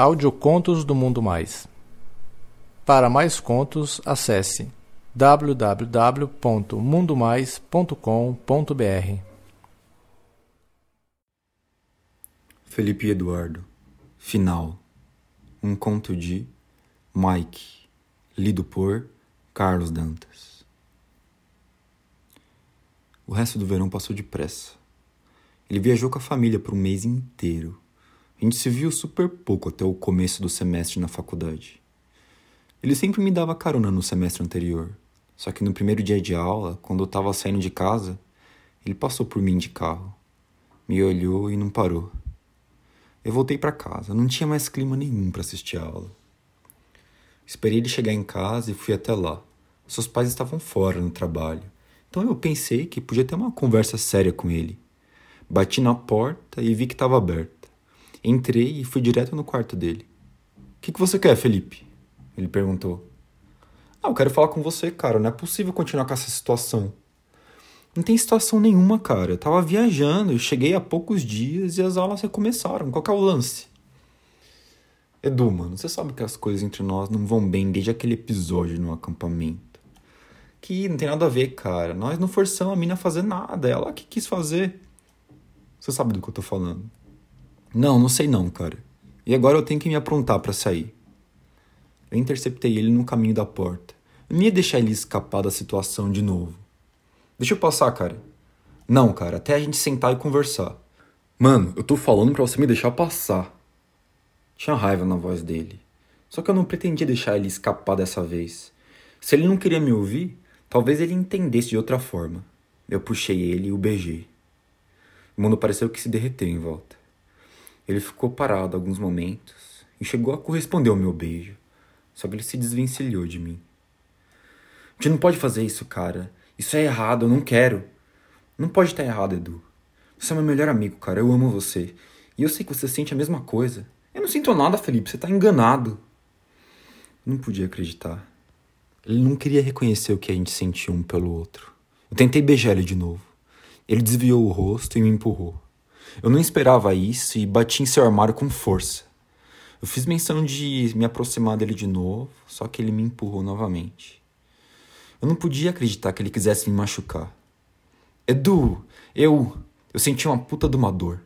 Audiocontos do Mundo Mais. Para mais contos, acesse www.mundomais.com.br. Felipe Eduardo. Final. Um conto de Mike, lido por Carlos Dantas. O resto do verão passou depressa. Ele viajou com a família por um mês inteiro a gente se viu super pouco até o começo do semestre na faculdade. Ele sempre me dava carona no semestre anterior, só que no primeiro dia de aula, quando eu estava saindo de casa, ele passou por mim de carro, me olhou e não parou. Eu voltei para casa, não tinha mais clima nenhum para assistir a aula. Esperei ele chegar em casa e fui até lá. Seus pais estavam fora no trabalho, então eu pensei que podia ter uma conversa séria com ele. Bati na porta e vi que estava aberta. Entrei e fui direto no quarto dele. O que, que você quer, Felipe? Ele perguntou. Ah, eu quero falar com você, cara. Não é possível continuar com essa situação. Não tem situação nenhuma, cara. Eu tava viajando, eu cheguei há poucos dias e as aulas recomeçaram. Qual que é o lance? Edu, mano, você sabe que as coisas entre nós não vão bem desde aquele episódio no acampamento. Que não tem nada a ver, cara. Nós não forçamos a mina a fazer nada. Ela que quis fazer. Você sabe do que eu tô falando. Não, não sei não, cara. E agora eu tenho que me aprontar para sair. Eu interceptei ele no caminho da porta. Eu não ia deixar ele escapar da situação de novo. Deixa eu passar, cara. Não, cara, até a gente sentar e conversar. Mano, eu tô falando pra você me deixar passar. Tinha raiva na voz dele. Só que eu não pretendia deixar ele escapar dessa vez. Se ele não queria me ouvir, talvez ele entendesse de outra forma. Eu puxei ele e o beijei. O mundo pareceu que se derreteu em volta. Ele ficou parado alguns momentos e chegou a corresponder ao meu beijo, só que ele se desvencilhou de mim. Gente não pode fazer isso, cara. Isso é errado, eu não quero. Não pode estar errado, Edu. Você é meu melhor amigo, cara. Eu amo você. E eu sei que você sente a mesma coisa. Eu não sinto nada, Felipe. Você tá enganado. Não podia acreditar. Ele não queria reconhecer o que a gente sentia um pelo outro. Eu tentei beijar ele de novo. Ele desviou o rosto e me empurrou. Eu não esperava isso e bati em seu armário com força. Eu fiz menção de me aproximar dele de novo, só que ele me empurrou novamente. Eu não podia acreditar que ele quisesse me machucar. Edu, eu. Eu senti uma puta de uma dor.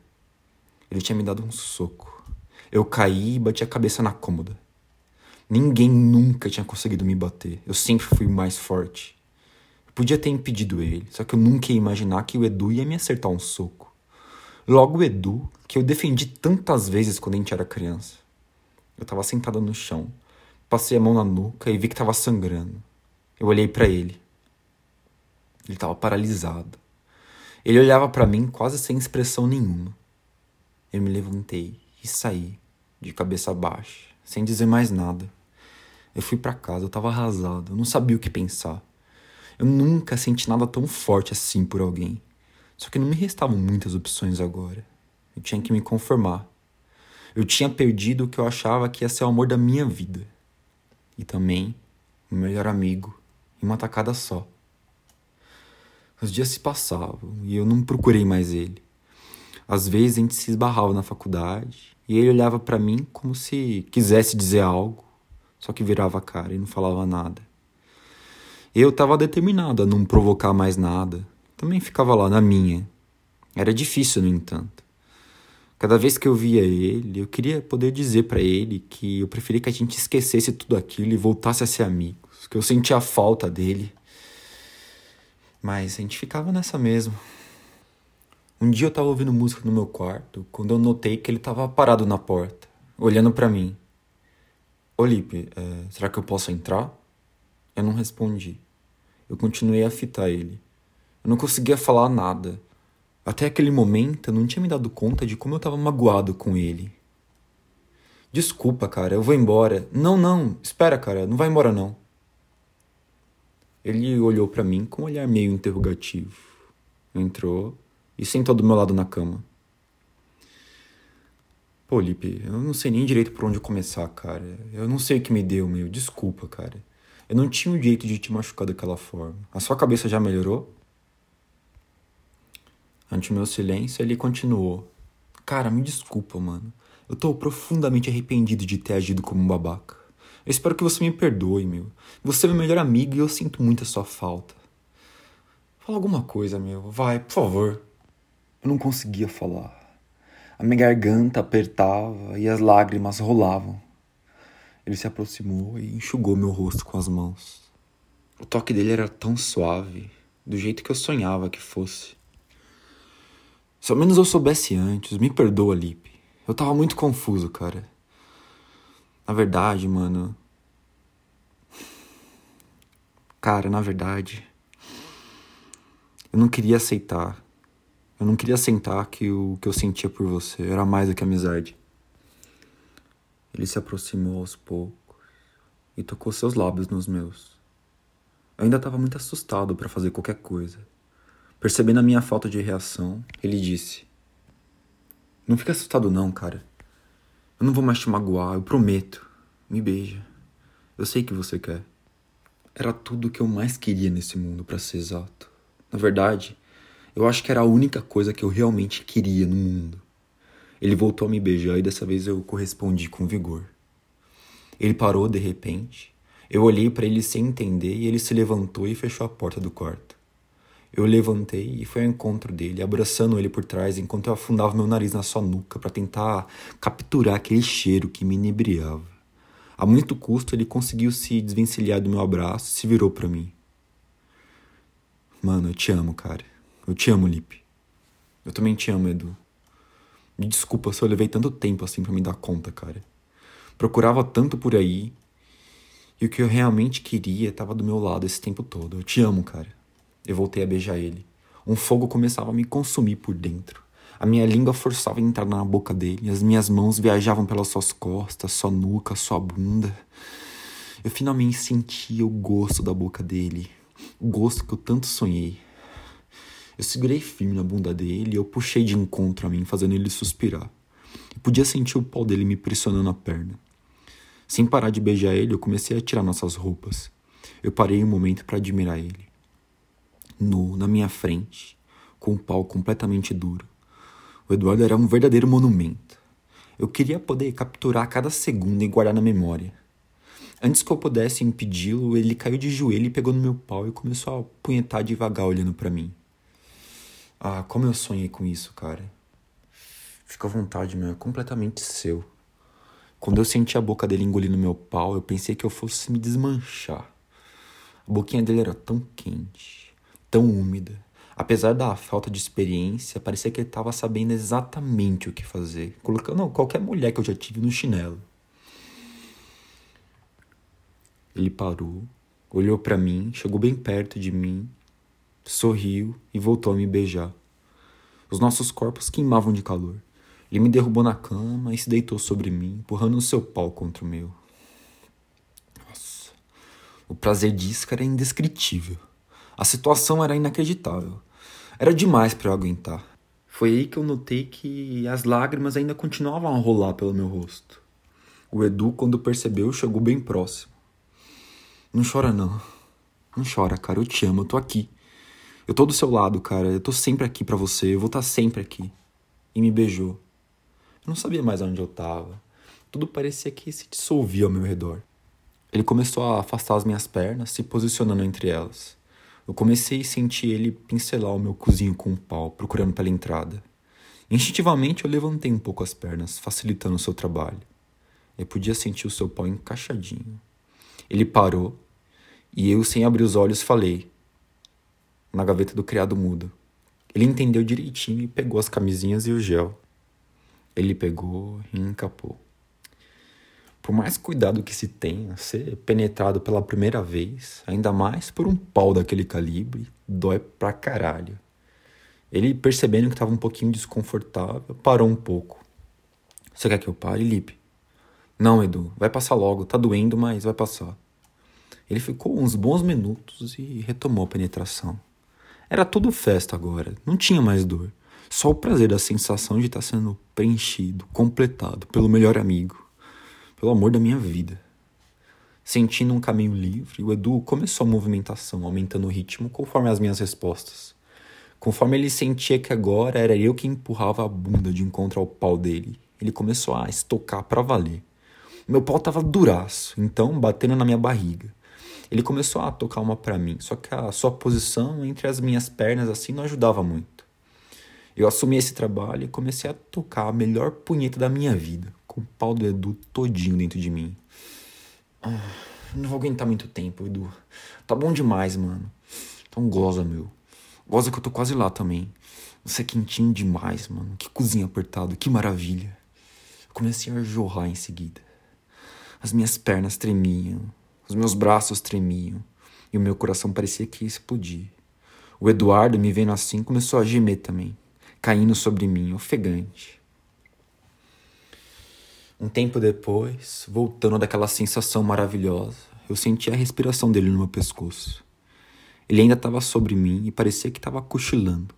Ele tinha me dado um soco. Eu caí e bati a cabeça na cômoda. Ninguém nunca tinha conseguido me bater. Eu sempre fui mais forte. Eu podia ter impedido ele, só que eu nunca ia imaginar que o Edu ia me acertar um soco. Logo o Edu, que eu defendi tantas vezes quando a gente era criança. Eu tava sentada no chão, passei a mão na nuca e vi que tava sangrando. Eu olhei para ele. Ele tava paralisado. Ele olhava para mim quase sem expressão nenhuma. Eu me levantei e saí, de cabeça baixa, sem dizer mais nada. Eu fui para casa, eu tava arrasado, eu não sabia o que pensar. Eu nunca senti nada tão forte assim por alguém. Só que não me restavam muitas opções agora. Eu tinha que me conformar. Eu tinha perdido o que eu achava que ia ser o amor da minha vida. E também o melhor amigo, em uma tacada só. Os dias se passavam e eu não procurei mais ele. Às vezes a gente se esbarrava na faculdade e ele olhava para mim como se quisesse dizer algo, só que virava a cara e não falava nada. Eu estava determinado a não provocar mais nada, também ficava lá na minha. Era difícil, no entanto. Cada vez que eu via ele, eu queria poder dizer para ele que eu preferia que a gente esquecesse tudo aquilo e voltasse a ser amigos, que eu sentia a falta dele. Mas a gente ficava nessa mesmo. Um dia eu tava ouvindo música no meu quarto, quando eu notei que ele tava parado na porta, olhando para mim. Olipe, é, será que eu posso entrar? Eu não respondi. Eu continuei a fitar ele. Eu não conseguia falar nada. Até aquele momento eu não tinha me dado conta de como eu estava magoado com ele. Desculpa, cara, eu vou embora. Não, não, espera, cara, não vai embora não. Ele olhou para mim com um olhar meio interrogativo. Entrou e sentou do meu lado na cama. Pô, Lipe, eu não sei nem direito por onde começar, cara. Eu não sei o que me deu, meu. Desculpa, cara. Eu não tinha o jeito de te machucar daquela forma. A sua cabeça já melhorou? Ante o meu silêncio, ele continuou. Cara, me desculpa, mano. Eu tô profundamente arrependido de ter agido como um babaca. Eu espero que você me perdoe, meu. Você é meu melhor amigo e eu sinto muito a sua falta. Fala alguma coisa, meu. Vai, por favor. Eu não conseguia falar. A minha garganta apertava e as lágrimas rolavam. Ele se aproximou e enxugou meu rosto com as mãos. O toque dele era tão suave, do jeito que eu sonhava que fosse. Se ao menos eu soubesse antes, me perdoa, Lipe. Eu tava muito confuso, cara. Na verdade, mano. Cara, na verdade. Eu não queria aceitar. Eu não queria aceitar que o que eu sentia por você era mais do que amizade. Ele se aproximou aos poucos e tocou seus lábios nos meus. Eu ainda estava muito assustado para fazer qualquer coisa. Percebendo a minha falta de reação, ele disse: Não fica assustado, não, cara. Eu não vou mais te magoar, eu prometo. Me beija. Eu sei que você quer. Era tudo o que eu mais queria nesse mundo, para ser exato. Na verdade, eu acho que era a única coisa que eu realmente queria no mundo. Ele voltou a me beijar e dessa vez eu correspondi com vigor. Ele parou de repente. Eu olhei para ele sem entender e ele se levantou e fechou a porta do quarto. Eu levantei e fui ao encontro dele, abraçando ele por trás enquanto eu afundava meu nariz na sua nuca para tentar capturar aquele cheiro que me inebriava. A muito custo, ele conseguiu se desvencilhar do meu abraço e se virou para mim. Mano, eu te amo, cara. Eu te amo, Lipe. Eu também te amo, Edu. Me desculpa se eu levei tanto tempo assim para me dar conta, cara. Procurava tanto por aí. E o que eu realmente queria estava do meu lado esse tempo todo. Eu te amo, cara. Eu voltei a beijar ele. Um fogo começava a me consumir por dentro. A minha língua forçava a entrar na boca dele, as minhas mãos viajavam pelas suas costas, sua nuca, sua bunda. Eu finalmente sentia o gosto da boca dele, o gosto que eu tanto sonhei. Eu segurei firme na bunda dele e eu puxei de encontro a mim, fazendo ele suspirar. Eu podia sentir o pau dele me pressionando a perna. Sem parar de beijar ele, eu comecei a tirar nossas roupas. Eu parei um momento para admirar ele nu na minha frente, com o pau completamente duro. O Eduardo era um verdadeiro monumento. Eu queria poder capturar cada segundo e guardar na memória. Antes que eu pudesse impedi-lo, ele caiu de joelho e pegou no meu pau e começou a punhetar devagar olhando para mim. Ah, como eu sonhei com isso, cara. Fica à vontade, meu, é completamente seu. Quando eu senti a boca dele engolindo meu pau, eu pensei que eu fosse me desmanchar. A boquinha dele era tão quente tão úmida. Apesar da falta de experiência, parecia que ele estava sabendo exatamente o que fazer, colocando qualquer mulher que eu já tive no chinelo. Ele parou, olhou para mim, chegou bem perto de mim, sorriu e voltou a me beijar. Os nossos corpos queimavam de calor. Ele me derrubou na cama e se deitou sobre mim, empurrando o seu pau contra o meu. Nossa, o prazer disso era indescritível. A situação era inacreditável. Era demais para eu aguentar. Foi aí que eu notei que as lágrimas ainda continuavam a rolar pelo meu rosto. O Edu, quando percebeu, chegou bem próximo. Não chora não. Não chora, cara. Eu te amo, eu tô aqui. Eu tô do seu lado, cara. Eu tô sempre aqui para você. Eu vou estar tá sempre aqui. E me beijou. Eu não sabia mais onde eu tava. Tudo parecia que se dissolvia ao meu redor. Ele começou a afastar as minhas pernas, se posicionando entre elas. Eu comecei a sentir ele pincelar o meu cozinho com o um pau, procurando pela entrada. Instintivamente eu levantei um pouco as pernas, facilitando o seu trabalho. Eu podia sentir o seu pau encaixadinho. Ele parou e eu, sem abrir os olhos, falei: Na gaveta do criado mudo. Ele entendeu direitinho e pegou as camisinhas e o gel. Ele pegou e encapou. Por mais cuidado que se tenha, ser penetrado pela primeira vez, ainda mais por um pau daquele calibre, dói pra caralho. Ele, percebendo que estava um pouquinho desconfortável, parou um pouco. Você quer que eu pare, Lipe? Não, Edu, vai passar logo, tá doendo, mas vai passar. Ele ficou uns bons minutos e retomou a penetração. Era tudo festa agora, não tinha mais dor. Só o prazer da sensação de estar sendo preenchido, completado pelo melhor amigo pelo amor da minha vida. Sentindo um caminho livre, o Edu começou a movimentação, aumentando o ritmo conforme as minhas respostas. Conforme ele sentia que agora era eu que empurrava a bunda de encontro ao pau dele, ele começou a estocar para valer. Meu pau tava duraço, então batendo na minha barriga. Ele começou a tocar uma para mim, só que a sua posição entre as minhas pernas assim não ajudava muito. Eu assumi esse trabalho e comecei a tocar a melhor punheta da minha vida, com o pau do Edu todinho dentro de mim. Ah, não vou aguentar muito tempo, Edu. Tá bom demais, mano. Então goza, meu. Goza que eu tô quase lá também. Você é quentinho demais, mano. Que cozinha apertado, que maravilha. Eu comecei a jorrar em seguida. As minhas pernas tremiam, os meus braços tremiam e o meu coração parecia que ia explodir. O Eduardo, me vendo assim, começou a gemer também, caindo sobre mim, ofegante. Um tempo depois, voltando daquela sensação maravilhosa, eu senti a respiração dele no meu pescoço. Ele ainda estava sobre mim e parecia que estava cochilando.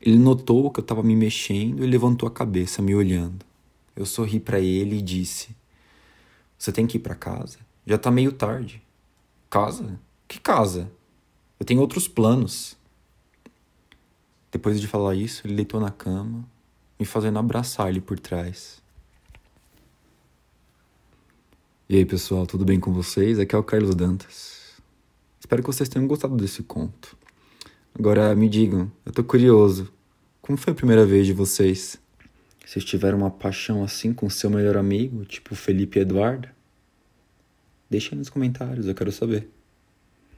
Ele notou que eu estava me mexendo e levantou a cabeça, me olhando. Eu sorri para ele e disse: Você tem que ir para casa? Já tá meio tarde. Casa? Que casa? Eu tenho outros planos. Depois de falar isso, ele deitou na cama, me fazendo abraçar ele por trás. E aí, pessoal, tudo bem com vocês? Aqui é o Carlos Dantas. Espero que vocês tenham gostado desse conto. Agora me digam, eu tô curioso. Como foi a primeira vez de vocês? Vocês tiveram uma paixão assim com seu melhor amigo, tipo Felipe Eduardo? Deixa aí nos comentários, eu quero saber.